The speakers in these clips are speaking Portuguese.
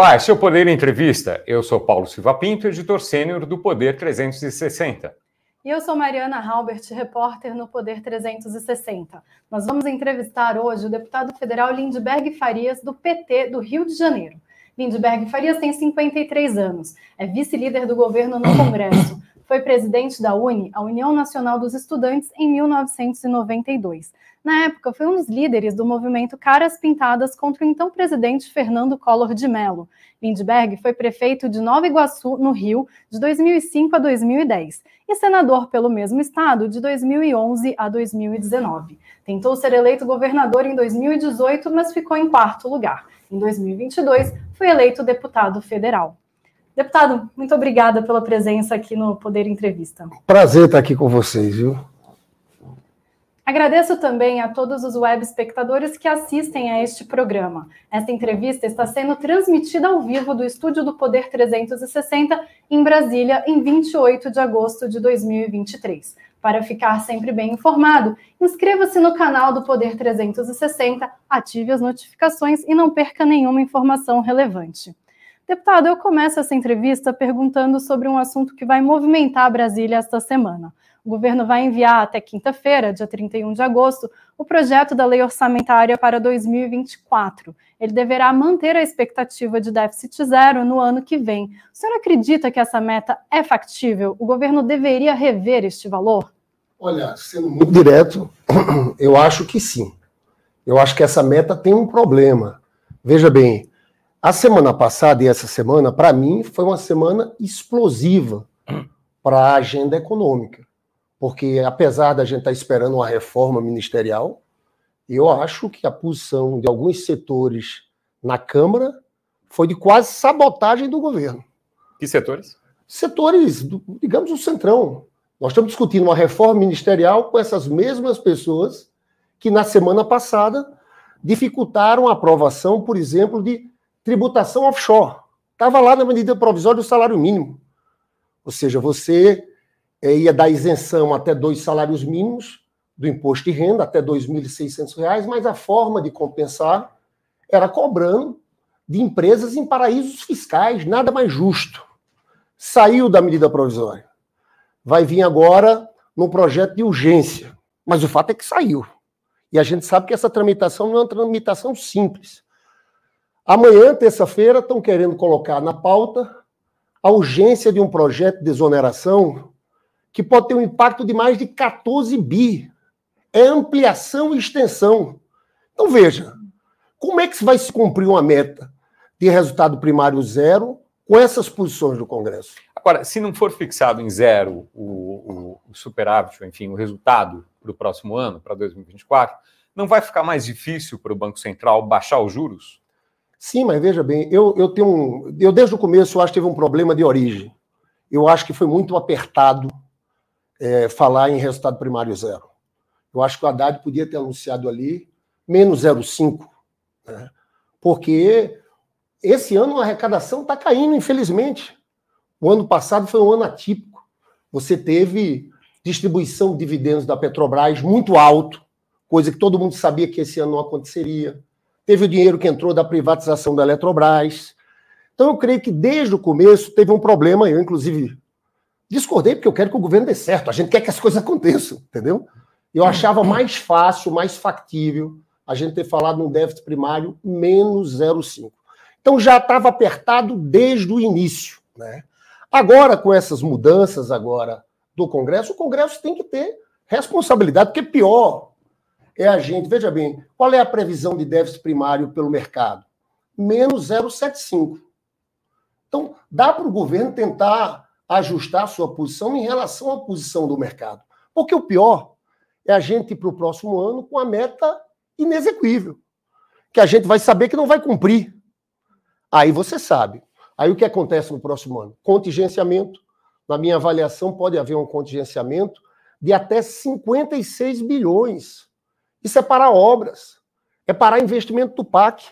Olá, esse é o Poder Entrevista. Eu sou Paulo Silva Pinto, editor sênior do Poder 360. E eu sou Mariana Halbert, repórter no Poder 360. Nós vamos entrevistar hoje o deputado federal Lindbergh Farias, do PT do Rio de Janeiro. Lindbergh Farias tem 53 anos, é vice-líder do governo no Congresso. Foi presidente da UNE, a União Nacional dos Estudantes, em 1992. Na época, foi um dos líderes do movimento Caras Pintadas contra o então presidente Fernando Collor de Mello. Lindbergh foi prefeito de Nova Iguaçu, no Rio, de 2005 a 2010 e senador pelo mesmo estado de 2011 a 2019. Tentou ser eleito governador em 2018, mas ficou em quarto lugar. Em 2022, foi eleito deputado federal. Deputado, muito obrigada pela presença aqui no Poder Entrevista. Prazer estar aqui com vocês, viu? Agradeço também a todos os web espectadores que assistem a este programa. Esta entrevista está sendo transmitida ao vivo do estúdio do Poder 360 em Brasília, em 28 de agosto de 2023. Para ficar sempre bem informado, inscreva-se no canal do Poder 360, ative as notificações e não perca nenhuma informação relevante. Deputado, eu começo essa entrevista perguntando sobre um assunto que vai movimentar Brasília esta semana. O governo vai enviar até quinta-feira, dia 31 de agosto, o projeto da lei orçamentária para 2024. Ele deverá manter a expectativa de déficit zero no ano que vem. O senhor acredita que essa meta é factível? O governo deveria rever este valor? Olha, sendo muito direto, eu acho que sim. Eu acho que essa meta tem um problema. Veja bem, a semana passada e essa semana, para mim, foi uma semana explosiva para a agenda econômica porque apesar da gente estar tá esperando uma reforma ministerial, eu acho que a posição de alguns setores na Câmara foi de quase sabotagem do governo. Que setores? Setores, digamos, o Centrão. Nós estamos discutindo uma reforma ministerial com essas mesmas pessoas que na semana passada dificultaram a aprovação, por exemplo, de tributação offshore. Estava lá na medida provisória do salário mínimo. Ou seja, você é, ia dar isenção até dois salários mínimos do imposto de renda, até R$ 2.600, mas a forma de compensar era cobrando de empresas em paraísos fiscais, nada mais justo. Saiu da medida provisória. Vai vir agora no projeto de urgência. Mas o fato é que saiu. E a gente sabe que essa tramitação não é uma tramitação simples. Amanhã, terça-feira, estão querendo colocar na pauta a urgência de um projeto de exoneração que pode ter um impacto de mais de 14 bi. É ampliação e extensão. Então veja, como é que vai se cumprir uma meta de resultado primário zero com essas posições do Congresso? Agora, se não for fixado em zero o, o, o superávit, enfim, o resultado para o próximo ano, para 2024, não vai ficar mais difícil para o Banco Central baixar os juros? Sim, mas veja bem, eu, eu tenho um. Eu desde o começo eu acho que teve um problema de origem. Eu acho que foi muito apertado é, falar em resultado primário zero. Eu acho que o Haddad podia ter anunciado ali menos 0,5, né? porque esse ano a arrecadação está caindo, infelizmente. O ano passado foi um ano atípico. Você teve distribuição de dividendos da Petrobras muito alto, coisa que todo mundo sabia que esse ano não aconteceria. Teve o dinheiro que entrou da privatização da Eletrobras. Então, eu creio que desde o começo teve um problema. Eu, inclusive, Discordei porque eu quero que o governo dê certo. A gente quer que as coisas aconteçam, entendeu? Eu achava mais fácil, mais factível a gente ter falado num déficit primário menos 0,5. Então já estava apertado desde o início. Né? Agora, com essas mudanças agora do Congresso, o Congresso tem que ter responsabilidade, porque pior é a gente. Veja bem, qual é a previsão de déficit primário pelo mercado? Menos 0,75. Então, dá para o governo tentar ajustar sua posição em relação à posição do mercado. Porque o pior é a gente ir para o próximo ano com a meta inexequível, que a gente vai saber que não vai cumprir. Aí você sabe. Aí o que acontece no próximo ano? Contingenciamento. Na minha avaliação, pode haver um contingenciamento de até 56 bilhões. Isso é para obras, é para investimento do PAC.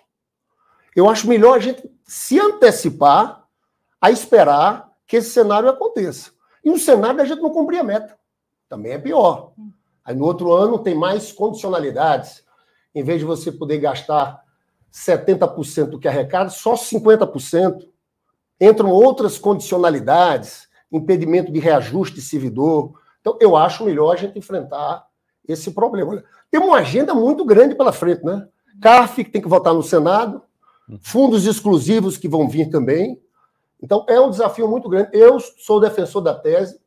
Eu acho melhor a gente se antecipar a esperar que esse cenário aconteça. E um cenário a gente não cumprir a meta. Também é pior. Aí no outro ano tem mais condicionalidades. Em vez de você poder gastar 70% do que arrecada, só 50%. Entram outras condicionalidades, impedimento de reajuste servidor. Então, eu acho melhor a gente enfrentar esse problema. Tem uma agenda muito grande pela frente, né? CARF, que tem que votar no Senado, fundos exclusivos que vão vir também. Então, é um desafio muito grande. Eu sou defensor da tese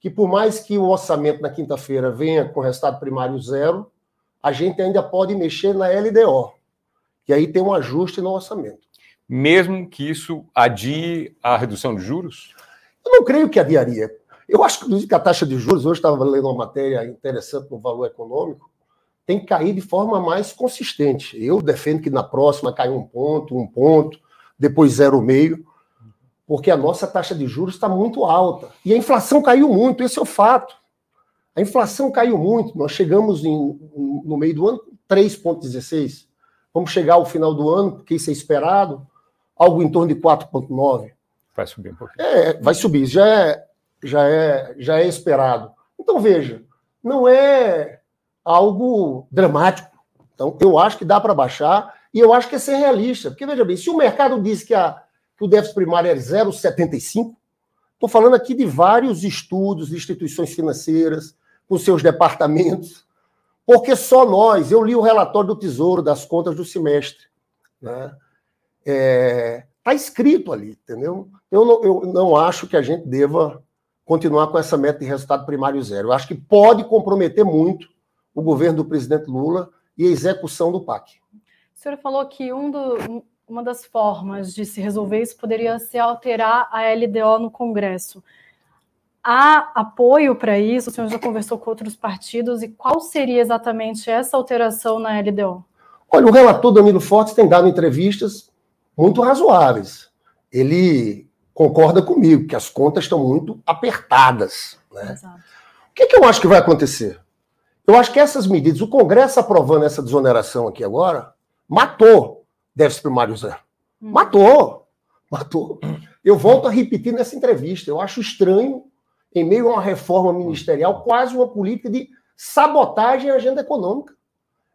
que, por mais que o orçamento na quinta-feira venha com resultado primário zero, a gente ainda pode mexer na LDO, que aí tem um ajuste no orçamento. Mesmo que isso adie a redução de juros? Eu não creio que adiaria. Eu acho que a taxa de juros, hoje estava lendo uma matéria interessante no valor econômico, tem que cair de forma mais consistente. Eu defendo que na próxima caia um ponto, um ponto, depois zero meio, porque a nossa taxa de juros está muito alta. E a inflação caiu muito, esse é o fato. A inflação caiu muito. Nós chegamos em, no meio do ano 3,16. Vamos chegar ao final do ano, porque isso é esperado, algo em torno de 4,9. Vai subir um pouquinho. É, vai subir, já é, já é, já é esperado. Então, veja, não é algo dramático. Então, eu acho que dá para baixar e eu acho que é ser realista. Porque, veja bem, se o mercado diz que, a, que o déficit primário é 0,75, estou falando aqui de vários estudos de instituições financeiras, com seus departamentos, porque só nós, eu li o relatório do Tesouro das contas do semestre, né? É, tá escrito ali, entendeu? Eu não, eu não acho que a gente deva continuar com essa meta de resultado primário zero. Eu acho que pode comprometer muito o governo do presidente Lula e a execução do PAC. O senhor falou que um do, uma das formas de se resolver isso poderia ser alterar a LDO no Congresso. Há apoio para isso? O senhor já conversou com outros partidos e qual seria exatamente essa alteração na LDO? Olha, o relator Danilo Fortes tem dado entrevistas muito razoáveis. Ele concorda comigo que as contas estão muito apertadas. Né? O que, que eu acho que vai acontecer? Eu acho que essas medidas, o Congresso aprovando essa desoneração aqui agora, matou déficit primário zero. Hum. Matou. Matou. Eu volto a repetir nessa entrevista. Eu acho estranho, em meio a uma reforma ministerial, quase uma política de sabotagem à agenda econômica.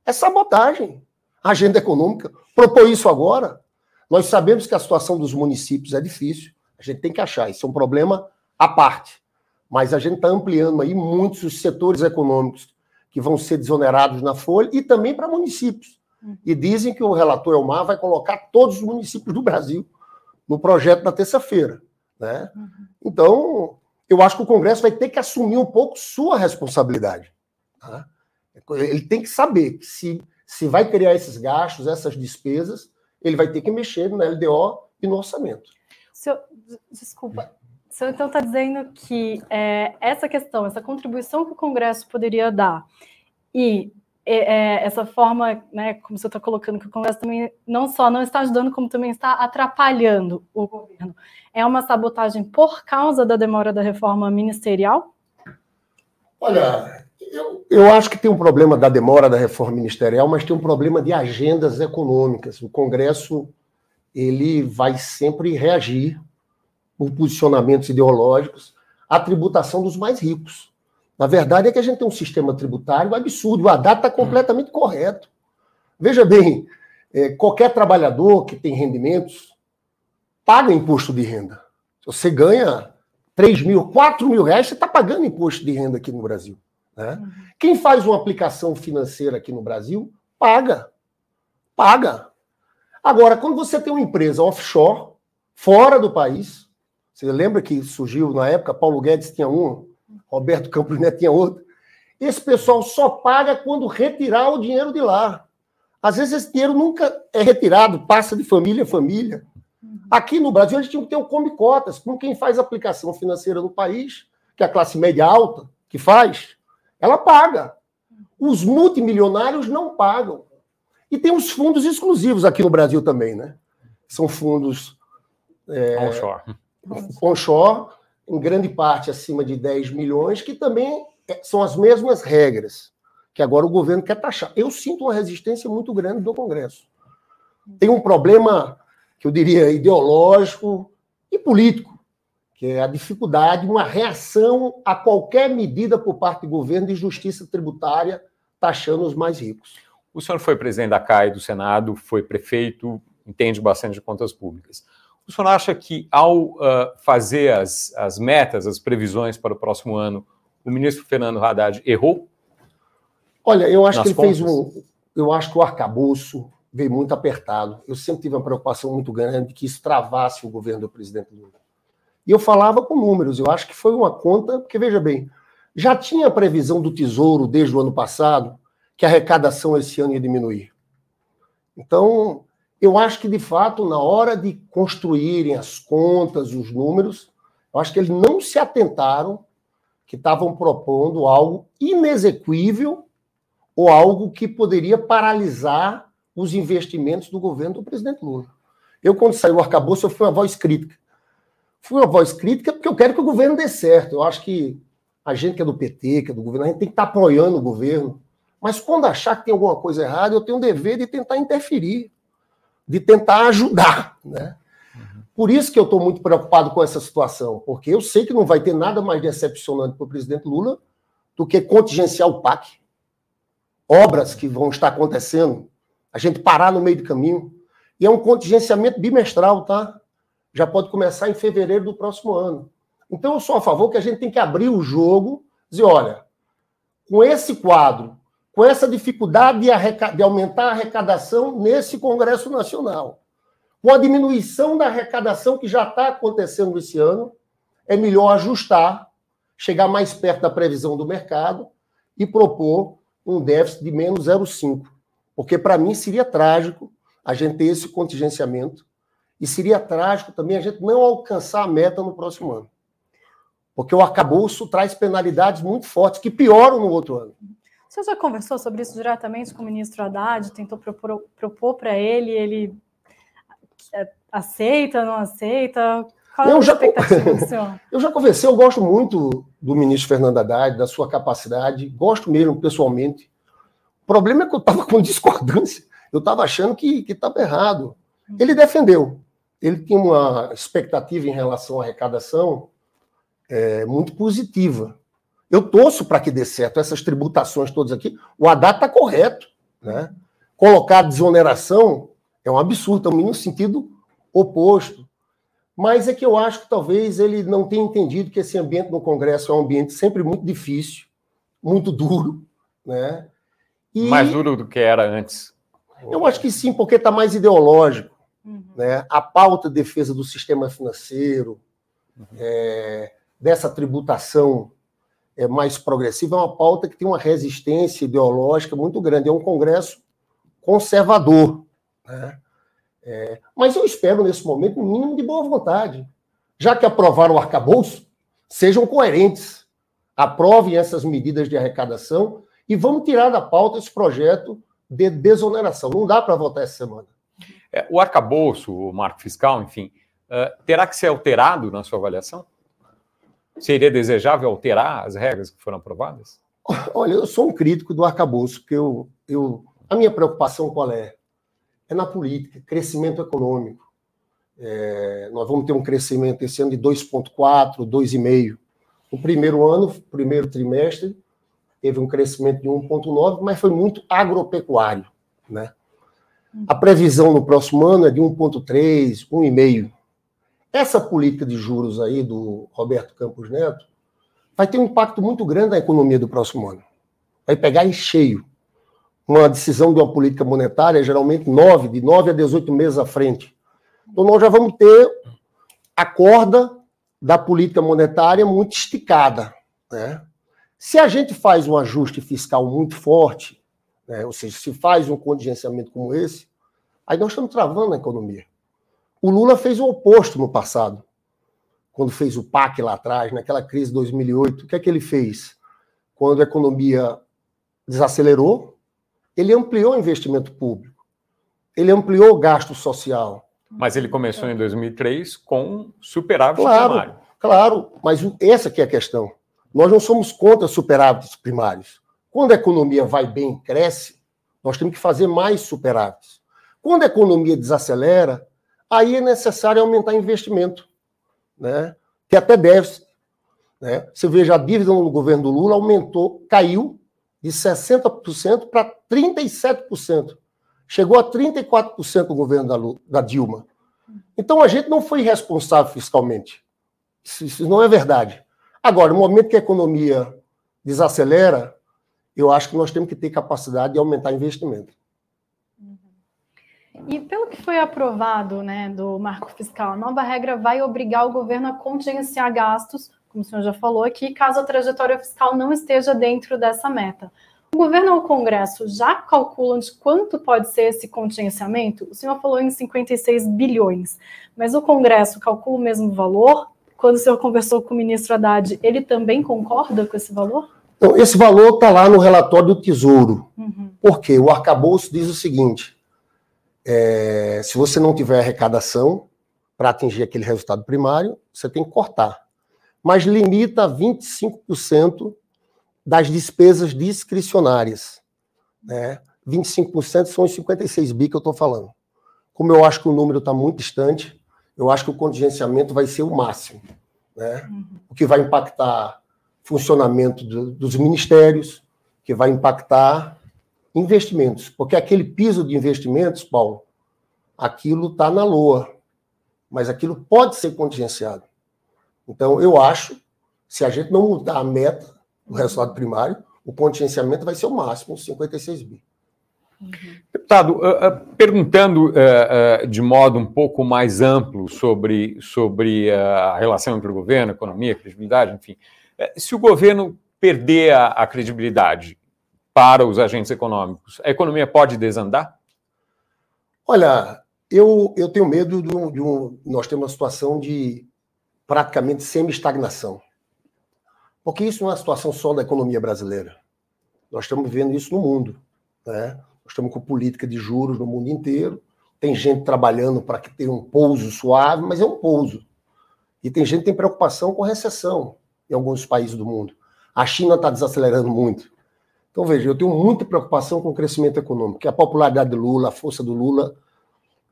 É sabotagem à agenda econômica. Propor isso agora. Nós sabemos que a situação dos municípios é difícil. A gente tem que achar. Isso é um problema à parte. Mas a gente está ampliando aí muitos os setores econômicos que vão ser desonerados na folha e também para municípios. E dizem que o relator Elmar vai colocar todos os municípios do Brasil no projeto da terça-feira. Né? Então, eu acho que o Congresso vai ter que assumir um pouco sua responsabilidade. Tá? Ele tem que saber que se, se vai criar esses gastos, essas despesas, ele vai ter que mexer na LDO e no orçamento. Senhor, desculpa, o senhor então está dizendo que é, essa questão, essa contribuição que o Congresso poderia dar e é, essa forma, né, como você está colocando, que o Congresso também não só não está ajudando, como também está atrapalhando o governo, é uma sabotagem por causa da demora da reforma ministerial? Olha, eu, eu acho que tem um problema da demora da reforma ministerial, mas tem um problema de agendas econômicas. O Congresso ele vai sempre reagir por posicionamentos ideológicos, a tributação dos mais ricos. Na verdade é que a gente tem um sistema tributário absurdo. O Haddad está completamente correto. Veja bem, é, qualquer trabalhador que tem rendimentos paga imposto de renda. Se você ganha 3 mil, 4 mil reais, você está pagando imposto de renda aqui no Brasil. Né? Uhum. Quem faz uma aplicação financeira aqui no Brasil, paga. Paga. Agora, quando você tem uma empresa offshore, fora do país, você lembra que surgiu na época, Paulo Guedes tinha um, Roberto Campos Neto tinha outro. Esse pessoal só paga quando retirar o dinheiro de lá. Às vezes esse dinheiro nunca é retirado, passa de família a família. Aqui no Brasil, eles tinham que ter o Come Cotas, como quem faz aplicação financeira no país, que é a classe média alta que faz, ela paga. Os multimilionários não pagam. E tem os fundos exclusivos aqui no Brasil também, né? São fundos. É, onshore onshore, em grande parte acima de 10 milhões, que também é, são as mesmas regras que agora o governo quer taxar. Eu sinto uma resistência muito grande do Congresso. Tem um problema, que eu diria, ideológico e político, que é a dificuldade, uma reação a qualquer medida por parte do governo de justiça tributária taxando os mais ricos. O senhor foi presidente da CAI do Senado, foi prefeito, entende bastante de contas públicas. O senhor acha que, ao uh, fazer as, as metas, as previsões para o próximo ano, o ministro Fernando Haddad errou? Olha, eu acho que ele contas? fez um. Eu acho que o arcabouço veio muito apertado. Eu sempre tive uma preocupação muito grande de que isso travasse o governo do presidente Lula. E eu falava com números, eu acho que foi uma conta, porque veja bem, já tinha a previsão do Tesouro desde o ano passado que a arrecadação esse ano ia diminuir. Então, eu acho que, de fato, na hora de construírem as contas, os números, eu acho que eles não se atentaram que estavam propondo algo inexequível ou algo que poderia paralisar os investimentos do governo do presidente Lula. Eu, quando saiu o arcabouço, eu fui uma voz crítica. Fui uma voz crítica porque eu quero que o governo dê certo. Eu acho que a gente que é do PT, que é do governo, a gente tem que estar apoiando o governo. Mas quando achar que tem alguma coisa errada, eu tenho o dever de tentar interferir de tentar ajudar. Né? Por isso que eu estou muito preocupado com essa situação, porque eu sei que não vai ter nada mais decepcionante para o presidente Lula do que contingenciar o PAC. Obras que vão estar acontecendo, a gente parar no meio do caminho. E é um contingenciamento bimestral, tá? Já pode começar em fevereiro do próximo ano. Então eu sou a favor que a gente tem que abrir o jogo, dizer, olha, com esse quadro com essa dificuldade de, de aumentar a arrecadação nesse Congresso Nacional. Com a diminuição da arrecadação que já está acontecendo esse ano, é melhor ajustar, chegar mais perto da previsão do mercado e propor um déficit de menos 0,5. Porque, para mim, seria trágico a gente ter esse contingenciamento e seria trágico também a gente não alcançar a meta no próximo ano. Porque o arcabouço traz penalidades muito fortes que pioram no outro ano. Você já conversou sobre isso diretamente com o ministro Haddad? Tentou propor, para ele, ele é, aceita, não aceita? Qual é a já, expectativa Eu já conversei, eu gosto muito do ministro Fernando Haddad, da sua capacidade, gosto mesmo pessoalmente. O problema é que eu estava com discordância, eu estava achando que estava errado. Ele defendeu, ele tinha uma expectativa em relação à arrecadação é, muito positiva. Eu torço para que dê certo essas tributações todas aqui. O Haddad está correto. Né? Colocar desoneração é um absurdo, também no sentido oposto. Mas é que eu acho que talvez ele não tenha entendido que esse ambiente no Congresso é um ambiente sempre muito difícil, muito duro. Né? E mais duro do que era antes. Eu acho que sim, porque está mais ideológico. Uhum. Né? A pauta de defesa do sistema financeiro, uhum. é, dessa tributação é, mais progressiva, é uma pauta que tem uma resistência ideológica muito grande. É um Congresso conservador. Né? É, mas eu espero, nesse momento, um mínimo de boa vontade. Já que aprovaram o arcabouço, sejam coerentes. Aprovem essas medidas de arrecadação e vamos tirar da pauta esse projeto de desoneração. Não dá para votar essa semana. É, o arcabouço, o marco fiscal, enfim, uh, terá que ser alterado na sua avaliação? Seria desejável alterar as regras que foram aprovadas? Olha, eu sou um crítico do arcabouço, porque eu, eu, a minha preocupação qual é? É na política, crescimento econômico. É, nós vamos ter um crescimento esse ano de 2,4, 2,5. No primeiro ano, primeiro trimestre, teve um crescimento de 1,9, mas foi muito agropecuário. Né? A previsão no próximo ano é de 1,3, 1,5. Essa política de juros aí do Roberto Campos Neto vai ter um impacto muito grande na economia do próximo ano. Vai pegar em cheio. Uma decisão de uma política monetária, geralmente nove, de nove a 18 meses à frente. Então, nós já vamos ter a corda da política monetária muito esticada. Né? Se a gente faz um ajuste fiscal muito forte, né, ou seja, se faz um contingenciamento como esse, aí nós estamos travando a economia. O Lula fez o oposto no passado, quando fez o PAC lá atrás, naquela crise de 2008. O que é que ele fez? Quando a economia desacelerou, ele ampliou o investimento público, ele ampliou o gasto social. Mas ele começou em 2003 com superávit claro, primário. Claro, mas essa que é a questão. Nós não somos contra superávites primários. Quando a economia vai bem, cresce, nós temos que fazer mais superávites. Quando a economia desacelera, aí é necessário aumentar investimento, né? que até deve. Né? Você veja, a dívida no governo do Lula aumentou, caiu de 60% para 37%. Chegou a 34% o governo da, da Dilma. Então a gente não foi responsável fiscalmente. Isso, isso não é verdade. Agora, no momento que a economia desacelera, eu acho que nós temos que ter capacidade de aumentar investimento. E pelo que foi aprovado né, do marco fiscal, a nova regra vai obrigar o governo a contingenciar gastos, como o senhor já falou aqui, caso a trajetória fiscal não esteja dentro dessa meta. O governo ou o Congresso já calculam de quanto pode ser esse contingenciamento? O senhor falou em 56 bilhões, mas o Congresso calcula o mesmo valor? Quando o senhor conversou com o ministro Haddad, ele também concorda com esse valor? Então, esse valor está lá no relatório do Tesouro. Uhum. Por quê? O arcabouço diz o seguinte: é, se você não tiver arrecadação para atingir aquele resultado primário, você tem que cortar. Mas limita a 25% das despesas discricionárias. Né? 25% são os 56 bi que eu estou falando. Como eu acho que o número está muito distante, eu acho que o contingenciamento vai ser o máximo. Né? Uhum. O que vai impactar funcionamento do, dos ministérios, que vai impactar investimentos, porque aquele piso de investimentos, Paulo, aquilo está na loa, mas aquilo pode ser contingenciado. Então, eu acho, se a gente não mudar a meta do resultado primário, o contingenciamento vai ser o máximo, 56 bi. Uhum. Deputado, uh, uh, perguntando uh, de modo um pouco mais amplo sobre, sobre a relação entre o governo, economia, credibilidade, enfim, se o governo perder a, a credibilidade, para os agentes econômicos, a economia pode desandar? Olha, eu, eu tenho medo de um, de um. Nós temos uma situação de praticamente semi-estagnação. Porque isso não é uma situação só da economia brasileira. Nós estamos vivendo isso no mundo. Né? Nós estamos com política de juros no mundo inteiro. Tem gente trabalhando para que tenha um pouso suave, mas é um pouso. E tem gente que tem preocupação com recessão em alguns países do mundo. A China está desacelerando muito. Então, veja, eu tenho muita preocupação com o crescimento econômico, que a popularidade do Lula, a força do Lula,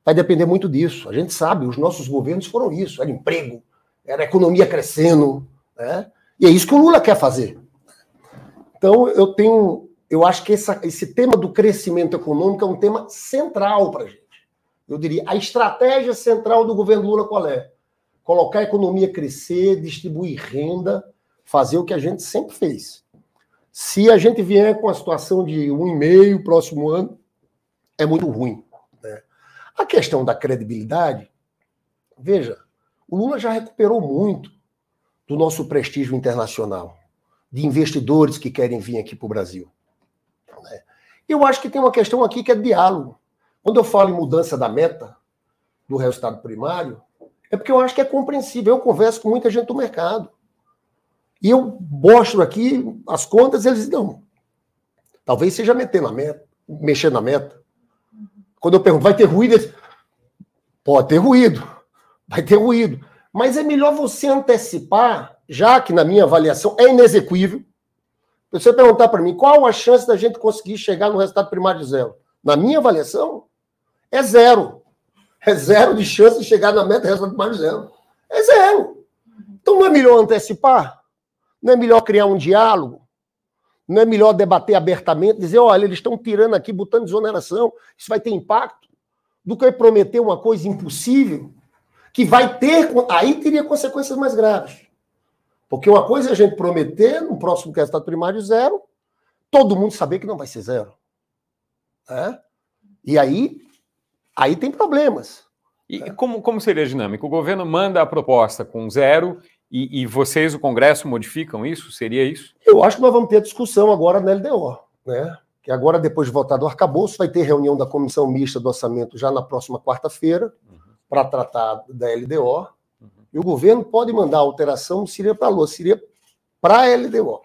vai depender muito disso. A gente sabe, os nossos governos foram isso: era emprego, era economia crescendo, né? E é isso que o Lula quer fazer. Então, eu tenho, eu acho que essa, esse tema do crescimento econômico é um tema central para a gente. Eu diria, a estratégia central do governo Lula qual é? Colocar a economia crescer, distribuir renda, fazer o que a gente sempre fez. Se a gente vier com a situação de um e meio próximo ano, é muito ruim. Né? A questão da credibilidade, veja, o Lula já recuperou muito do nosso prestígio internacional, de investidores que querem vir aqui para o Brasil. Né? Eu acho que tem uma questão aqui que é diálogo. Quando eu falo em mudança da meta do resultado primário, é porque eu acho que é compreensível. Eu converso com muita gente do mercado. E eu mostro aqui as contas, eles não. Talvez seja meter na meta, mexer na meta. Quando eu pergunto, vai ter ruído? Eles, Pode ter ruído, vai ter ruído. Mas é melhor você antecipar, já que na minha avaliação é inexequível. Você perguntar para mim qual a chance da gente conseguir chegar no resultado primário de zero. Na minha avaliação, é zero. É zero de chance de chegar na meta do resultado primário de zero. É zero. Então não é melhor antecipar? Não é melhor criar um diálogo? Não é melhor debater abertamente, dizer, olha, eles estão tirando aqui, botando desoneração, isso vai ter impacto, do que prometer uma coisa impossível, que vai ter, aí teria consequências mais graves. Porque uma coisa é a gente prometer, no próximo resultado primário, zero, todo mundo saber que não vai ser zero. É? E aí, aí tem problemas. E é. como, como seria a dinâmica? O governo manda a proposta com zero e, e, vocês, o Congresso, modificam isso? Seria isso? Eu acho que nós vamos ter discussão agora na LDO, né? Que agora, depois de votar do arcabouço, vai ter reunião da Comissão Mista do Orçamento já na próxima quarta-feira, uhum. para tratar da LDO. Uhum. E o governo pode mandar alteração, seria para a LOA, seria para a LDO.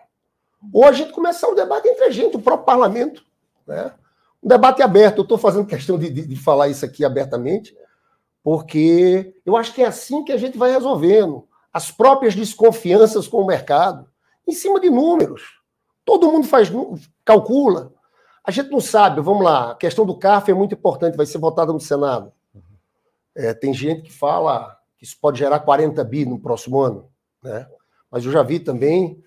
Ou a gente começar um debate entre a gente, o próprio parlamento. Né? Um debate aberto. Eu estou fazendo questão de, de, de falar isso aqui abertamente, porque eu acho que é assim que a gente vai resolvendo as próprias desconfianças com o mercado, em cima de números. Todo mundo faz, calcula. A gente não sabe, vamos lá, a questão do CARF é muito importante, vai ser votada no Senado. É, tem gente que fala que isso pode gerar 40 bi no próximo ano, né? Mas eu já vi também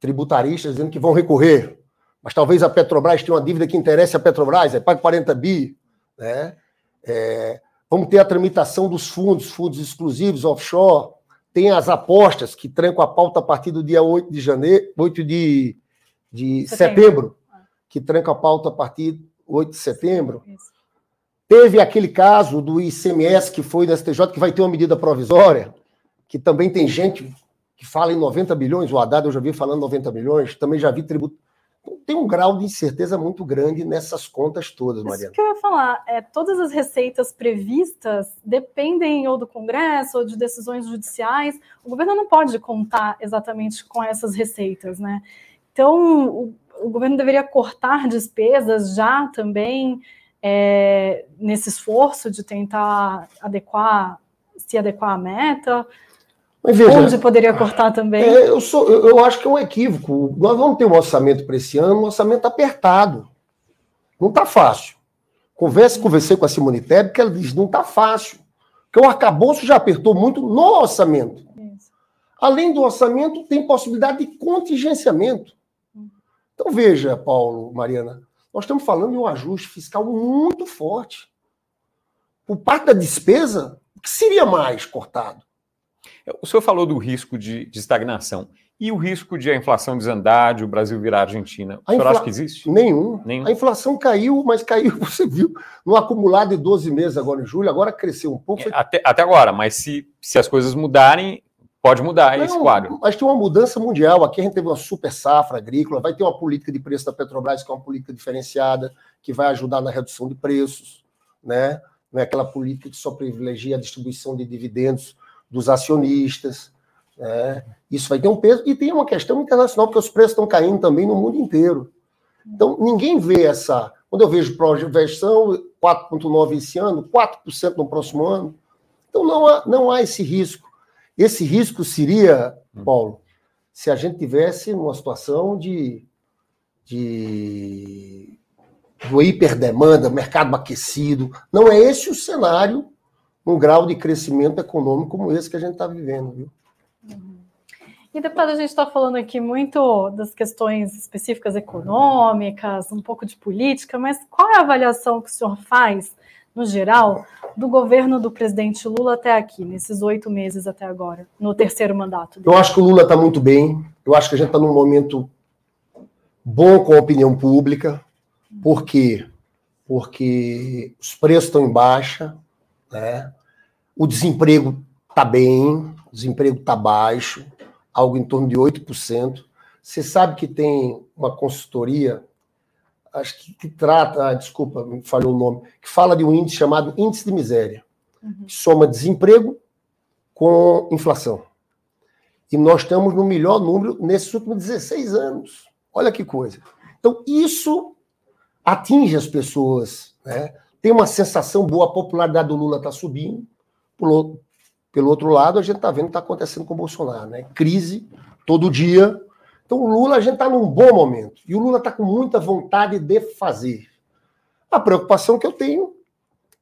tributaristas dizendo que vão recorrer. mas talvez a Petrobras tenha uma dívida que interesse a Petrobras, é paga 40 bi. Né? É, vamos ter a tramitação dos fundos, fundos exclusivos, offshore, tem as apostas que trancam a pauta a partir do dia 8 de janeiro, 8 de, de setembro. setembro, que tranca a pauta a partir do 8 de setembro. Isso. Teve aquele caso do ICMS que foi da STJ, que vai ter uma medida provisória, que também tem gente que fala em 90 bilhões, o Haddad eu já vi falando 90 milhões, também já vi tributo. Tem um grau de incerteza muito grande nessas contas todas, Mariana. Isso que eu ia falar, é, todas as receitas previstas dependem ou do Congresso ou de decisões judiciais. O governo não pode contar exatamente com essas receitas, né? Então, o, o governo deveria cortar despesas já também é, nesse esforço de tentar adequar, se adequar à meta. Mas veja, Onde poderia cortar também? É, eu, sou, eu, acho que é um equívoco. Nós vamos ter um orçamento para esse ano, um orçamento apertado. Não está fácil. Converse, conversei com a Simone Tebet, que ela diz não está fácil. Porque o arcabouço já apertou muito no orçamento. Isso. Além do orçamento, tem possibilidade de contingenciamento. Então veja, Paulo, Mariana, nós estamos falando de um ajuste fiscal muito forte. Por parte da despesa, o que seria mais cortado? O senhor falou do risco de, de estagnação. E o risco de a inflação desandar, de o Brasil virar Argentina? O a senhor acha que existe? Nenhum. Nenhum. A inflação caiu, mas caiu, você viu, no acumulado de 12 meses agora em julho, agora cresceu um pouco. É, até, até agora, mas se, se as coisas mudarem, pode mudar Não, esse quadro. Mas tem uma mudança mundial. Aqui a gente teve uma super safra agrícola, vai ter uma política de preço da Petrobras, que é uma política diferenciada, que vai ajudar na redução de preços, né? Não é aquela política que só privilegia a distribuição de dividendos dos acionistas. Né? Isso vai ter um peso. E tem uma questão internacional, porque os preços estão caindo também no mundo inteiro. Então, ninguém vê essa. Quando eu vejo projeção 4,9% esse ano, 4% no próximo ano. Então, não há, não há esse risco. Esse risco seria, Paulo, se a gente tivesse numa situação de, de do hiperdemanda, mercado aquecido. Não é esse o cenário um grau de crescimento econômico como esse que a gente está vivendo, viu? Uhum. E deputado, a gente está falando aqui muito das questões específicas econômicas, um pouco de política, mas qual é a avaliação que o senhor faz, no geral, do governo do presidente Lula até aqui, nesses oito meses até agora, no terceiro mandato? Dele? Eu acho que o Lula está muito bem, eu acho que a gente está num momento bom com a opinião pública, por quê? Porque os preços estão em baixa, né? O desemprego está bem, o desemprego está baixo, algo em torno de 8%. Você sabe que tem uma consultoria, acho que, que trata, ah, desculpa, me falhou o nome, que fala de um índice chamado índice de miséria, uhum. que soma desemprego com inflação. E nós estamos no melhor número nesses últimos 16 anos. Olha que coisa. Então, isso atinge as pessoas. Né? Tem uma sensação boa, a popularidade do Lula está subindo. Pelo, pelo outro lado, a gente está vendo o que está acontecendo com o Bolsonaro. Né? Crise todo dia. Então, o Lula, a gente está num bom momento. E o Lula está com muita vontade de fazer. A preocupação que eu tenho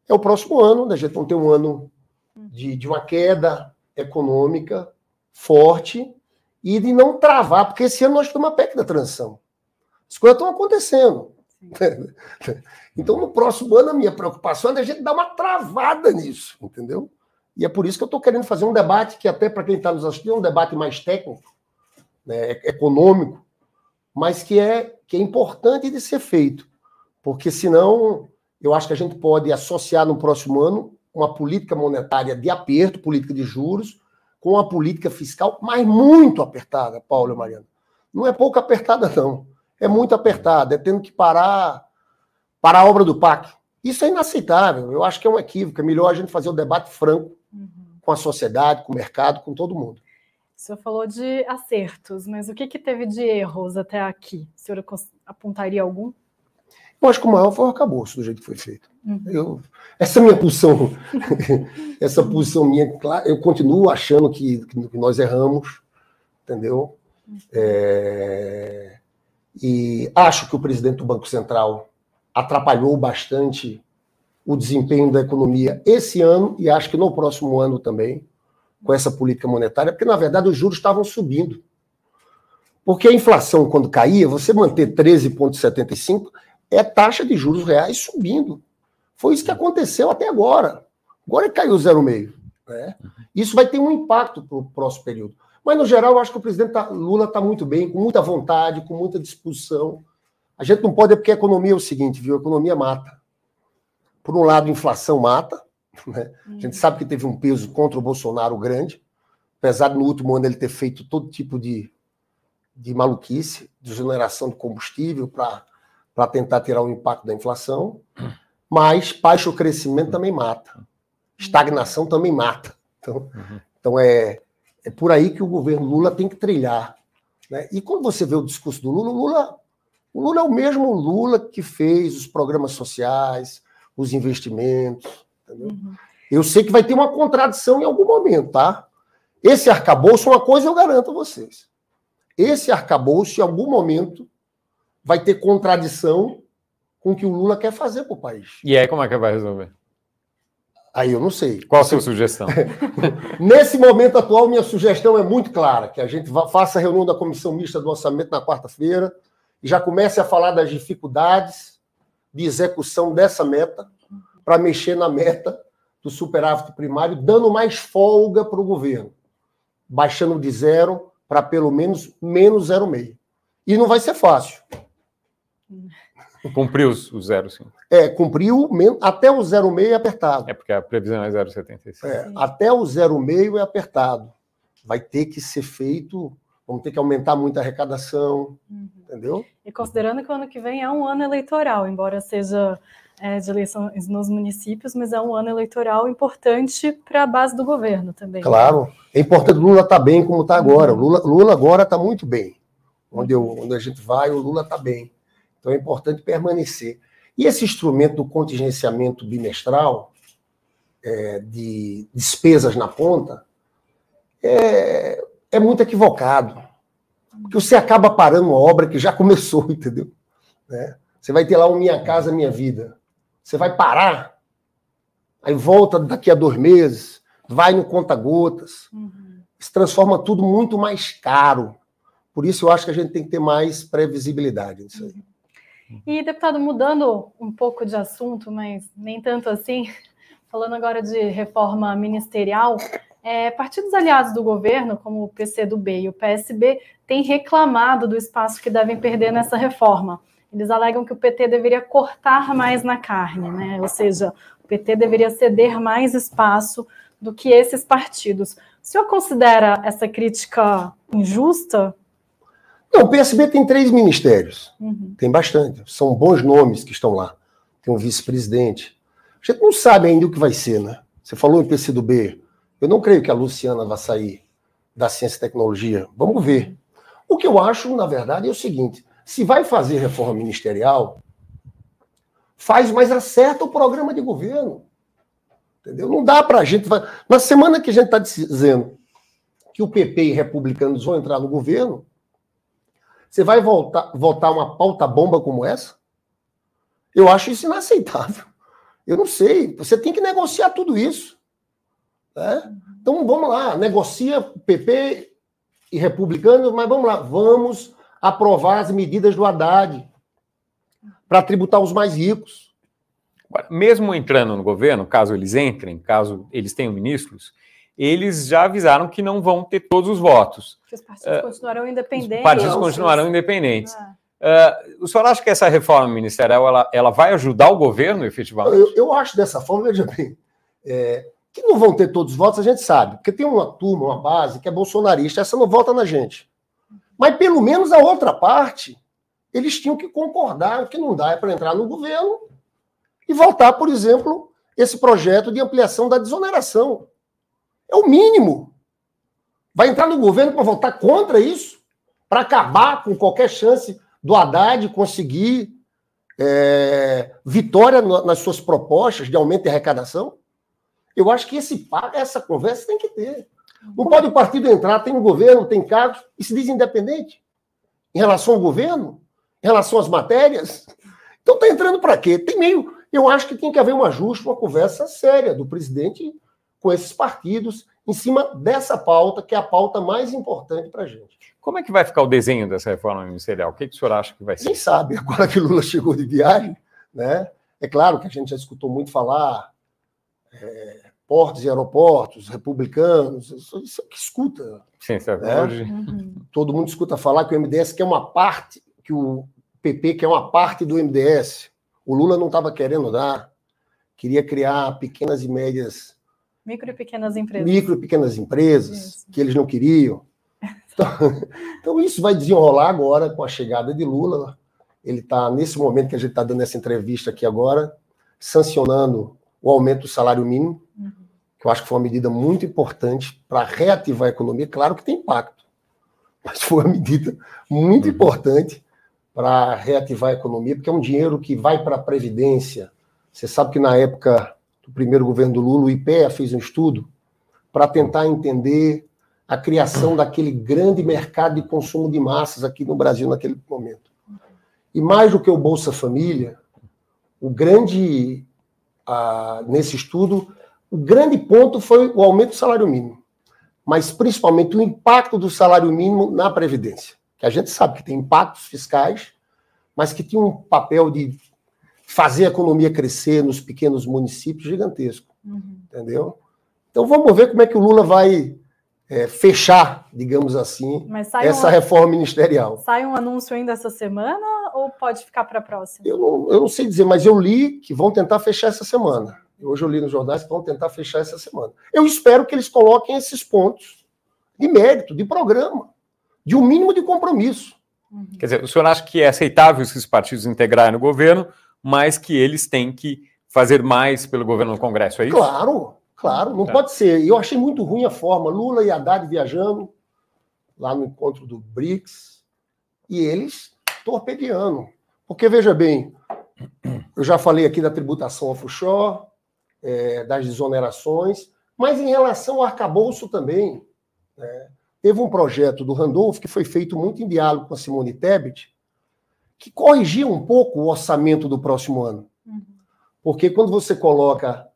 é o próximo ano, né? a gente vai ter um ano de, de uma queda econômica forte e de não travar, porque esse ano nós temos uma PEC da transição. As coisas estão acontecendo. Então, no próximo ano, a minha preocupação é a gente dar uma travada nisso, entendeu? E é por isso que eu estou querendo fazer um debate que, até para quem está nos assistindo, é um debate mais técnico, né, econômico, mas que é, que é importante de ser feito. Porque, senão, eu acho que a gente pode associar no próximo ano uma política monetária de aperto, política de juros, com uma política fiscal, mas muito apertada, Paulo e Mariana. Não é pouco apertada, não é muito apertada, é tendo que parar para a obra do PAC. Isso é inaceitável. Eu acho que é um equívoco. É melhor a gente fazer o um debate franco uhum. com a sociedade, com o mercado, com todo mundo. O senhor falou de acertos, mas o que, que teve de erros até aqui? O senhor apontaria algum? Eu acho que o maior foi o arcabouço, do jeito que foi feito. Uhum. Eu, essa minha posição, essa posição minha, eu continuo achando que, que nós erramos, entendeu? Uhum. É, e acho que o presidente do Banco Central atrapalhou bastante o desempenho da economia esse ano e acho que no próximo ano também, com essa política monetária, porque na verdade os juros estavam subindo. Porque a inflação, quando caía, você manter 13,75 é taxa de juros reais subindo. Foi isso que aconteceu até agora. Agora caiu 0,5. Né? Isso vai ter um impacto para o próximo período. Mas, no geral, eu acho que o presidente tá, Lula está muito bem, com muita vontade, com muita disposição. A gente não pode, é porque a economia é o seguinte, viu? A economia mata. Por um lado, inflação mata. Né? A gente sabe que teve um peso contra o Bolsonaro grande, apesar de no último ano ele ter feito todo tipo de, de maluquice, de generação de combustível para tentar tirar o impacto da inflação. Mas baixo crescimento também mata. Estagnação também mata. Então, então é, é por aí que o governo Lula tem que trilhar. Né? E quando você vê o discurso do Lula, o Lula, o Lula é o mesmo Lula que fez os programas sociais, os investimentos. Uhum. Eu sei que vai ter uma contradição em algum momento, tá? Esse arcabouço, uma coisa eu garanto a vocês. Esse arcabouço, em algum momento, vai ter contradição com o que o Lula quer fazer para o país. E aí, como é que vai resolver? Aí eu não sei. Qual a sua sugestão? Nesse momento atual, minha sugestão é muito clara: que a gente faça a reunião da comissão mista do orçamento na quarta-feira e já comece a falar das dificuldades de execução dessa meta para mexer na meta do superávit primário, dando mais folga para o governo, baixando de zero para pelo menos menos 0,5. E não vai ser fácil. Cumpriu o 0,5. É, cumpriu até o 0,5 é apertado. É porque a previsão é 0,75. É, até o 0,5 é apertado. Vai ter que ser feito, vamos ter que aumentar muito a arrecadação, uhum. entendeu? E considerando que o ano que vem é um ano eleitoral, embora seja é, de eleições nos municípios, mas é um ano eleitoral importante para a base do governo também. Claro, é importante o Lula estar tá bem como está agora. O Lula, Lula agora está muito bem. Onde, eu, onde a gente vai, o Lula está bem. Então é importante permanecer. E esse instrumento do contingenciamento bimestral, é, de despesas na ponta, é, é muito equivocado. Porque você acaba parando uma obra que já começou, entendeu? Né? Você vai ter lá o Minha Casa Minha Vida. Você vai parar, aí volta daqui a dois meses, vai no conta-gotas. Uhum. Se transforma tudo muito mais caro. Por isso eu acho que a gente tem que ter mais previsibilidade nisso aí. Uhum. E, deputado, mudando um pouco de assunto, mas nem tanto assim, falando agora de reforma ministerial, é, partidos aliados do governo, como o PCdoB e o PSB, têm reclamado do espaço que devem perder nessa reforma. Eles alegam que o PT deveria cortar mais na carne, né? ou seja, o PT deveria ceder mais espaço do que esses partidos. O senhor considera essa crítica injusta? Não, o PSB tem três ministérios. Uhum. Tem bastante. São bons nomes que estão lá. Tem um vice-presidente. A gente não sabe ainda o que vai ser, né? Você falou em PCdoB. Eu não creio que a Luciana vá sair da ciência e tecnologia. Vamos ver. O que eu acho, na verdade, é o seguinte: se vai fazer reforma ministerial, faz, mas acerta o programa de governo. Entendeu? Não dá para a gente. Na semana que a gente está dizendo que o PP e republicanos vão entrar no governo, você vai voltar, votar uma pauta bomba como essa? Eu acho isso inaceitável. Eu não sei. Você tem que negociar tudo isso. Né? Então vamos lá, negocia PP e republicanos, mas vamos lá, vamos aprovar as medidas do Haddad para tributar os mais ricos. Mesmo entrando no governo, caso eles entrem, caso eles tenham ministros, eles já avisaram que não vão ter todos os votos. os partidos uh, continuarão independentes. Os partidos continuarão independentes. Uh, o senhor acha que essa reforma ministerial ela, ela vai ajudar o governo, efetivamente? Eu, eu acho dessa forma, veja bem, é, que não vão ter todos os votos, a gente sabe, porque tem uma turma, uma base que é bolsonarista, essa não vota na gente. Mas pelo menos a outra parte, eles tinham que concordar, que não dá é para entrar no governo e votar, por exemplo, esse projeto de ampliação da desoneração. É o mínimo. Vai entrar no governo para votar contra isso? Para acabar com qualquer chance do Haddad conseguir é, vitória nas suas propostas de aumento de arrecadação? Eu acho que esse, essa conversa tem que ter. Não pode o partido entrar, tem um governo, tem cargos, e se diz independente em relação ao governo, em relação às matérias. Então está entrando para quê? Tem meio. Eu acho que tem que haver um ajuste, uma conversa séria do presidente com esses partidos em cima dessa pauta, que é a pauta mais importante para a gente. Como é que vai ficar o desenho dessa reforma ministerial? O que, que o senhor acha que vai ser? Quem sabe, agora que Lula chegou de viagem, né? É claro que a gente já escutou muito falar é, portos e aeroportos, republicanos, isso, isso é que escuta. Sim, né? Uhum. Todo mundo escuta falar que o MDS quer uma parte, que o PP quer uma parte do MDS. O Lula não estava querendo dar, queria criar pequenas e médias. Micro e pequenas empresas. Micro e pequenas empresas, isso. que eles não queriam. Então, então, isso vai desenrolar agora com a chegada de Lula. Ele está, nesse momento que a gente está dando essa entrevista aqui agora, sancionando o aumento do salário mínimo, uhum. que eu acho que foi uma medida muito importante para reativar a economia. Claro que tem impacto, mas foi uma medida muito uhum. importante para reativar a economia, porque é um dinheiro que vai para a Previdência. Você sabe que na época do primeiro governo do Lula, o IPEA fez um estudo para tentar entender a criação daquele grande mercado de consumo de massas aqui no Brasil naquele momento. E mais do que o Bolsa Família, o grande, ah, nesse estudo, o grande ponto foi o aumento do salário mínimo, mas principalmente o impacto do salário mínimo na Previdência que a gente sabe que tem impactos fiscais, mas que tinha um papel de fazer a economia crescer nos pequenos municípios gigantesco. Uhum. Entendeu? Então vamos ver como é que o Lula vai é, fechar, digamos assim, essa um, reforma ministerial. Sai um anúncio ainda essa semana ou pode ficar para a próxima? Eu não, eu não sei dizer, mas eu li que vão tentar fechar essa semana. Hoje eu li nos jornais que vão tentar fechar essa semana. Eu espero que eles coloquem esses pontos de mérito, de programa de um mínimo de compromisso. Uhum. Quer dizer, o senhor acha que é aceitável esses partidos integrarem no governo, mas que eles têm que fazer mais pelo governo no Congresso, é isso? Claro, claro, não é. pode ser. Eu achei muito ruim a forma, Lula e Haddad viajando lá no encontro do BRICS, e eles torpedeando. Porque, veja bem, eu já falei aqui da tributação offshore, é, das desonerações, mas em relação ao arcabouço também. Né? Teve um projeto do Randolph que foi feito muito em diálogo com a Simone Tebet, que corrigia um pouco o orçamento do próximo ano. Uhum. Porque quando você coloca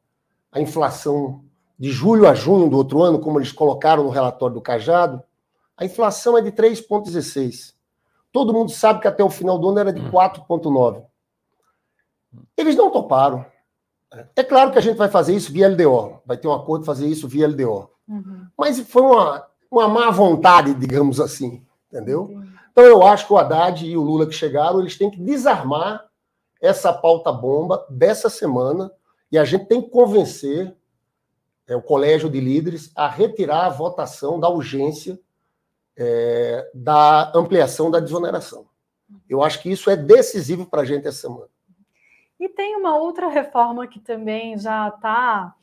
a inflação de julho a junho do outro ano, como eles colocaram no relatório do Cajado, a inflação é de 3,16. Todo mundo sabe que até o final do ano era de 4,9. Eles não toparam. É claro que a gente vai fazer isso via LDO, vai ter um acordo de fazer isso via LDO. Uhum. Mas foi uma uma má vontade, digamos assim, entendeu? Então eu acho que o Haddad e o Lula que chegaram, eles têm que desarmar essa pauta bomba dessa semana e a gente tem que convencer é, o colégio de líderes a retirar a votação da urgência é, da ampliação da desoneração. Eu acho que isso é decisivo para a gente essa semana. E tem uma outra reforma que também já está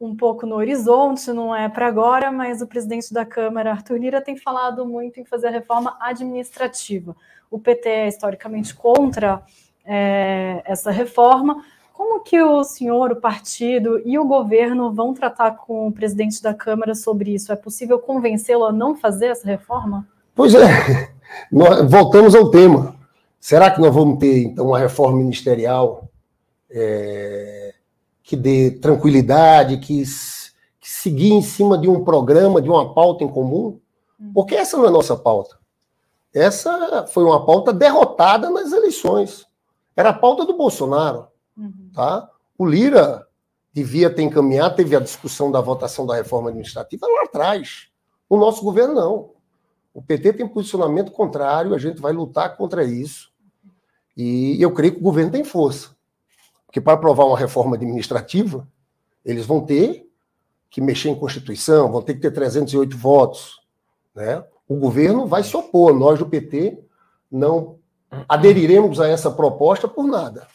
um pouco no horizonte, não é para agora, mas o presidente da Câmara, Arthur Lira, tem falado muito em fazer a reforma administrativa. O PT é historicamente contra é, essa reforma. Como que o senhor, o partido e o governo vão tratar com o presidente da Câmara sobre isso? É possível convencê-lo a não fazer essa reforma? Pois é, nós voltamos ao tema. Será que nós vamos ter, então, uma reforma ministerial é, que dê tranquilidade, que, que seguir em cima de um programa, de uma pauta em comum, uhum. porque essa não é a nossa pauta. Essa foi uma pauta derrotada nas eleições. Era a pauta do Bolsonaro. Uhum. Tá? O Lira devia ter encaminhado, teve a discussão da votação da reforma administrativa lá atrás. O nosso governo não. O PT tem posicionamento contrário, a gente vai lutar contra isso. E eu creio que o governo tem força. Porque para aprovar uma reforma administrativa, eles vão ter que mexer em Constituição, vão ter que ter 308 votos. Né? O governo vai se opor, nós do PT não aderiremos a essa proposta por nada.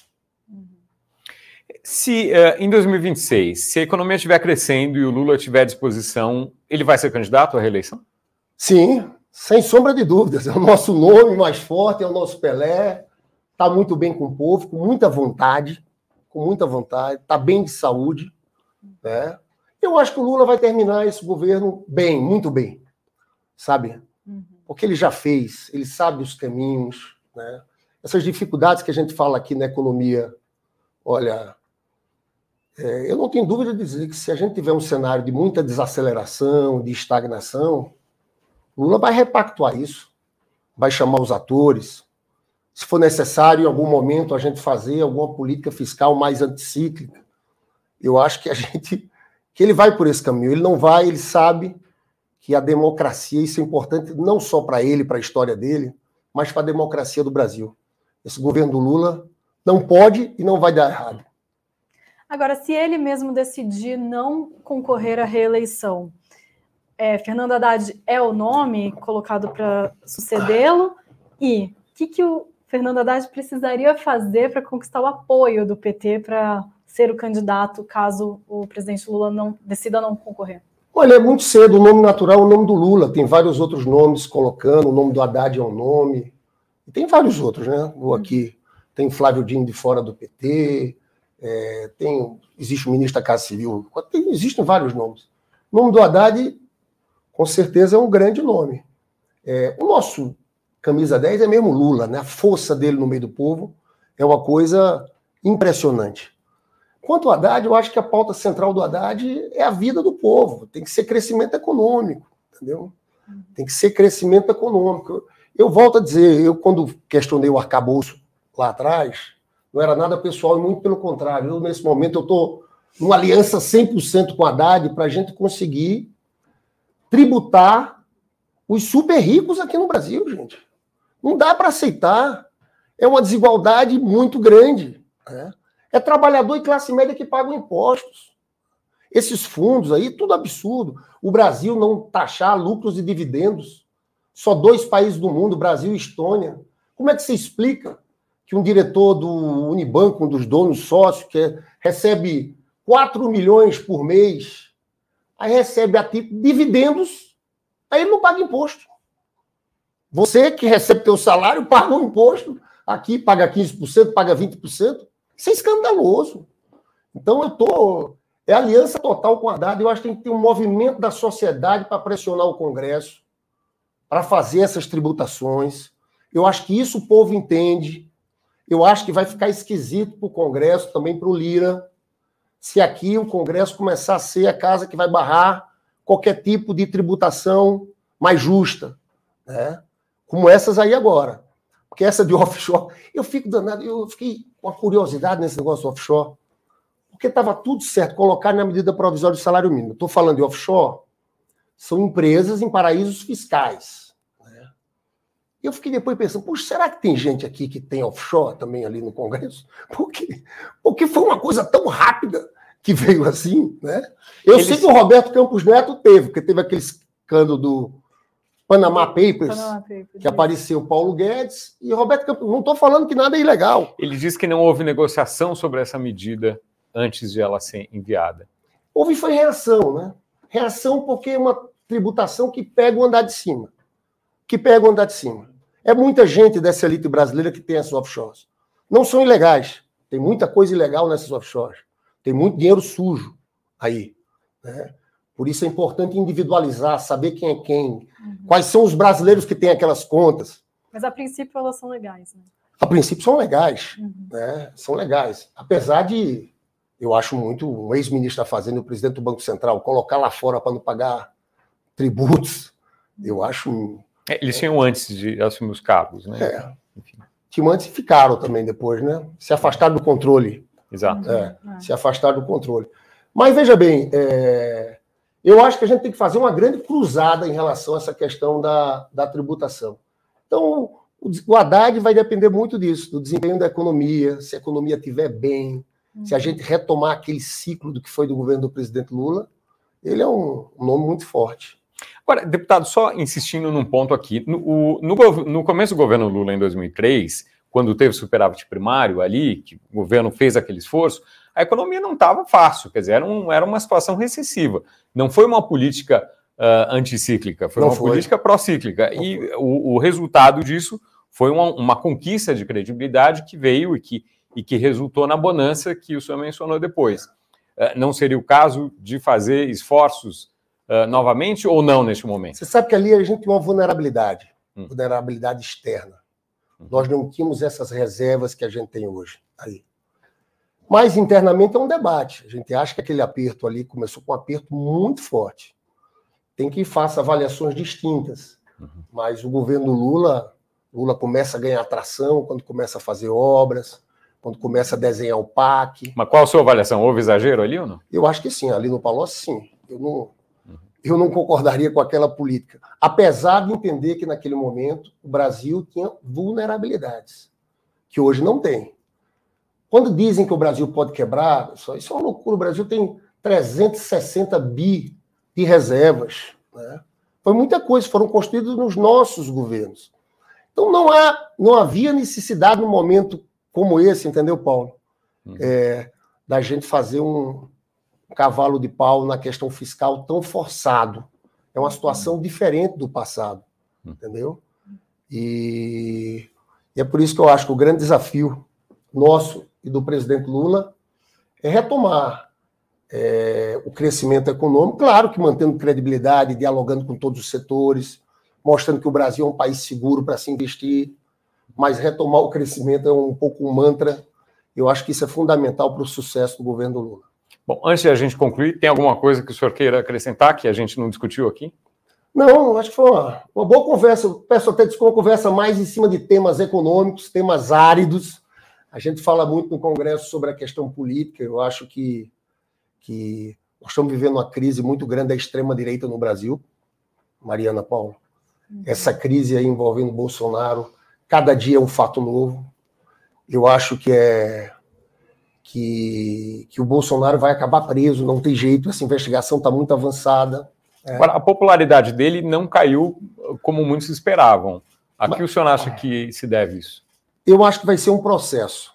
Se uh, em 2026, se a economia estiver crescendo e o Lula tiver à disposição, ele vai ser candidato à reeleição? Sim, sem sombra de dúvidas. É o nosso nome mais forte, é o nosso Pelé. Está muito bem com o povo, com muita vontade com muita vontade, está bem de saúde. Né? Eu acho que o Lula vai terminar esse governo bem, muito bem, sabe? Uhum. Porque ele já fez, ele sabe os caminhos. Né? Essas dificuldades que a gente fala aqui na economia, olha, eu não tenho dúvida de dizer que se a gente tiver um cenário de muita desaceleração, de estagnação, Lula vai repactuar isso, vai chamar os atores. Se for necessário, em algum momento, a gente fazer alguma política fiscal mais anticíclica. Eu acho que a gente. que ele vai por esse caminho. Ele não vai, ele sabe que a democracia, isso é importante não só para ele, para a história dele, mas para a democracia do Brasil. Esse governo do Lula não pode e não vai dar errado. Agora, se ele mesmo decidir não concorrer à reeleição, é, Fernando Haddad é o nome colocado para sucedê-lo? E o que, que o Fernando Haddad precisaria fazer para conquistar o apoio do PT para ser o candidato caso o presidente Lula não decida não concorrer? Olha, é muito cedo. O nome natural é o nome do Lula. Tem vários outros nomes colocando. O nome do Haddad é um nome. E tem vários outros, né? Vou aqui. Tem Flávio Dino de fora do PT. É, tem, existe o ministro da Casa Civil. Tem, existem vários nomes. O nome do Haddad com certeza é um grande nome. É, o nosso camisa 10 é mesmo Lula, né? A força dele no meio do povo é uma coisa impressionante. Quanto ao Haddad, eu acho que a pauta central do Haddad é a vida do povo. Tem que ser crescimento econômico, entendeu? Tem que ser crescimento econômico. Eu volto a dizer, eu quando questionei o arcabouço lá atrás, não era nada pessoal e muito pelo contrário. Eu, nesse momento, eu estou numa aliança 100% com o Haddad para a gente conseguir tributar os super ricos aqui no Brasil, gente. Não dá para aceitar. É uma desigualdade muito grande. Né? É trabalhador e classe média que pagam impostos. Esses fundos aí, tudo absurdo. O Brasil não taxar lucros e dividendos. Só dois países do mundo, Brasil e Estônia. Como é que se explica que um diretor do Unibanco, um dos donos sócios, que recebe 4 milhões por mês, aí recebe a tipo dividendos, aí ele não paga imposto. Você que recebe teu salário paga um imposto, aqui paga 15%, paga 20%. Isso é escandaloso. Então eu tô é aliança total com a Haddad. Eu acho que tem que ter um movimento da sociedade para pressionar o Congresso, para fazer essas tributações. Eu acho que isso o povo entende. Eu acho que vai ficar esquisito para o Congresso, também para o Lira, se aqui o Congresso começar a ser a casa que vai barrar qualquer tipo de tributação mais justa, né? como essas aí agora. Porque essa de offshore, eu fico danado, eu fiquei com uma curiosidade nesse negócio offshore, porque estava tudo certo, colocar na medida provisória de salário mínimo. Estou falando de offshore, são empresas em paraísos fiscais. Né? Eu fiquei depois pensando, puxa, será que tem gente aqui que tem offshore também ali no Congresso? Porque, porque foi uma coisa tão rápida que veio assim, né? Eu Eles... sei que o Roberto Campos Neto teve, porque teve aquele escândalo do Panama Papers, Panama Papers que apareceu Paulo Guedes e Roberto Campos. Não estou falando que nada é ilegal. Ele disse que não houve negociação sobre essa medida antes de ela ser enviada. Houve foi reação, né? Reação porque é uma tributação que pega o andar de cima. Que pega o andar de cima. É muita gente dessa elite brasileira que tem essas offshores. Não são ilegais. Tem muita coisa ilegal nessas offshores. Tem muito dinheiro sujo aí. Né? Por isso é importante individualizar, saber quem é quem, uhum. quais são os brasileiros que têm aquelas contas. Mas a princípio elas são legais. Né? A princípio são legais, uhum. né? são legais. Apesar de, eu acho muito, um ex-ministro da Fazenda, o presidente do Banco Central, colocar lá fora para não pagar tributos, eu acho. É, eles tinham antes de assumir os cargos, né? É. Enfim. Tinham antes e ficaram também depois, né? Se afastaram do controle. Exato. É, é. Se afastar do controle. Mas veja bem, é, eu acho que a gente tem que fazer uma grande cruzada em relação a essa questão da, da tributação. Então, o, o Haddad vai depender muito disso, do desempenho da economia, se a economia estiver bem, uhum. se a gente retomar aquele ciclo do que foi do governo do presidente Lula, ele é um, um nome muito forte. Agora, deputado, só insistindo num ponto aqui. No, no, no começo do governo Lula, em 2003, quando teve superávit primário ali, que o governo fez aquele esforço, a economia não estava fácil, quer dizer, era, um, era, uma situação recessiva. Não foi uma política uh, anticíclica, foi não uma foi. política procíclica. E o, o, resultado disso foi uma, uma, conquista de credibilidade que veio e que, e que resultou na bonança que o senhor mencionou depois. Uh, não seria o caso de fazer esforços uh, novamente ou não neste momento? Você sabe que ali a gente tem uma vulnerabilidade, hum. vulnerabilidade externa. Nós não tínhamos essas reservas que a gente tem hoje. Aí. Mas internamente é um debate. A gente acha que aquele aperto ali começou com um aperto muito forte. Tem que faça avaliações distintas. Uhum. Mas o governo Lula, Lula começa a ganhar atração quando começa a fazer obras, quando começa a desenhar o PAC. Mas qual a sua avaliação? Houve exagero ali ou não? Eu acho que sim, ali no Palocci, sim. Eu não, eu não concordaria com aquela política. Apesar de entender que naquele momento o Brasil tinha vulnerabilidades, que hoje não tem. Quando dizem que o Brasil pode quebrar, isso, é uma loucura. O Brasil tem 360 bi de reservas. Né? Foi muita coisa, foram construídas nos nossos governos. Então não, há, não havia necessidade no momento como esse, entendeu, Paulo? Uhum. É, da gente fazer um, cavalo de pau na questão fiscal tão forçado. É uma situação diferente do passado, uhum. entendeu? E, e é por isso que eu acho que o grande desafio nosso e do presidente Lula é retomar é, o crescimento econômico, claro que mantendo credibilidade, dialogando com todos os setores, mostrando que o Brasil é um país seguro para se investir, mas retomar o crescimento é um pouco um mantra. Eu acho que isso é fundamental para o sucesso do governo Lula. Bom, antes de a gente concluir, tem alguma coisa que o senhor queira acrescentar que a gente não discutiu aqui? Não, acho que foi uma, uma boa conversa. Eu peço até desculpa, uma conversa mais em cima de temas econômicos, temas áridos. A gente fala muito no Congresso sobre a questão política. Eu acho que, que nós estamos vivendo uma crise muito grande da extrema-direita no Brasil. Mariana Paula. Essa crise aí envolvendo Bolsonaro Cada dia é um fato novo. Eu acho que é que, que o Bolsonaro vai acabar preso, não tem jeito, essa investigação está muito avançada. É. Agora, a popularidade dele não caiu como muitos esperavam. A que o senhor acha que se deve isso? Eu acho que vai ser um processo.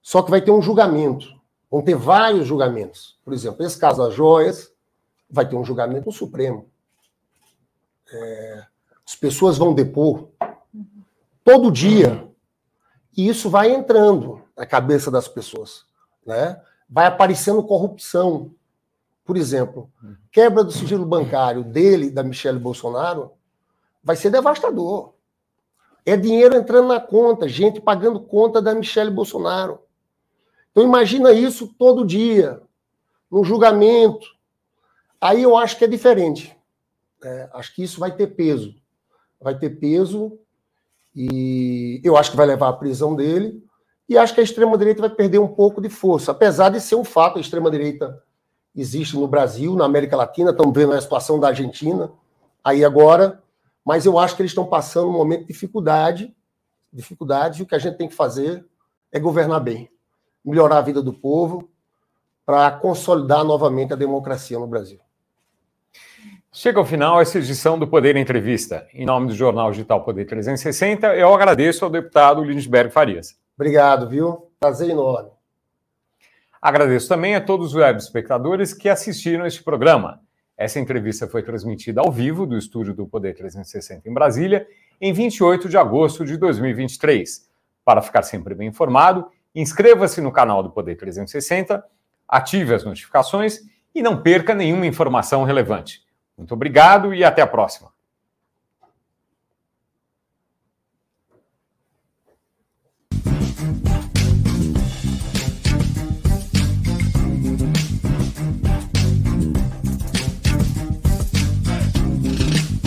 Só que vai ter um julgamento. Vão ter vários julgamentos. Por exemplo, esse caso das joias vai ter um julgamento no Supremo. É, as pessoas vão depor todo dia. E isso vai entrando na cabeça das pessoas. Né? Vai aparecendo corrupção. Por exemplo, quebra do sigilo bancário dele, da Michelle Bolsonaro, vai ser devastador. É dinheiro entrando na conta, gente pagando conta da Michelle Bolsonaro. Então imagina isso todo dia, no julgamento. Aí eu acho que é diferente. É, acho que isso vai ter peso. Vai ter peso e eu acho que vai levar à prisão dele. E acho que a extrema-direita vai perder um pouco de força, apesar de ser um fato, a extrema-direita existe no Brasil, na América Latina, estamos vendo a situação da Argentina aí agora, mas eu acho que eles estão passando um momento de dificuldade, dificuldade, e o que a gente tem que fazer é governar bem, melhorar a vida do povo, para consolidar novamente a democracia no Brasil. Chega ao final essa edição do Poder Entrevista. Em nome do Jornal Digital Poder 360, eu agradeço ao deputado Lindbergh Farias. Obrigado, viu? Prazer enorme. Agradeço também a todos os web espectadores que assistiram este programa. Essa entrevista foi transmitida ao vivo do estúdio do Poder 360 em Brasília, em 28 de agosto de 2023. Para ficar sempre bem informado, inscreva-se no canal do Poder 360, ative as notificações e não perca nenhuma informação relevante. Muito obrigado e até a próxima.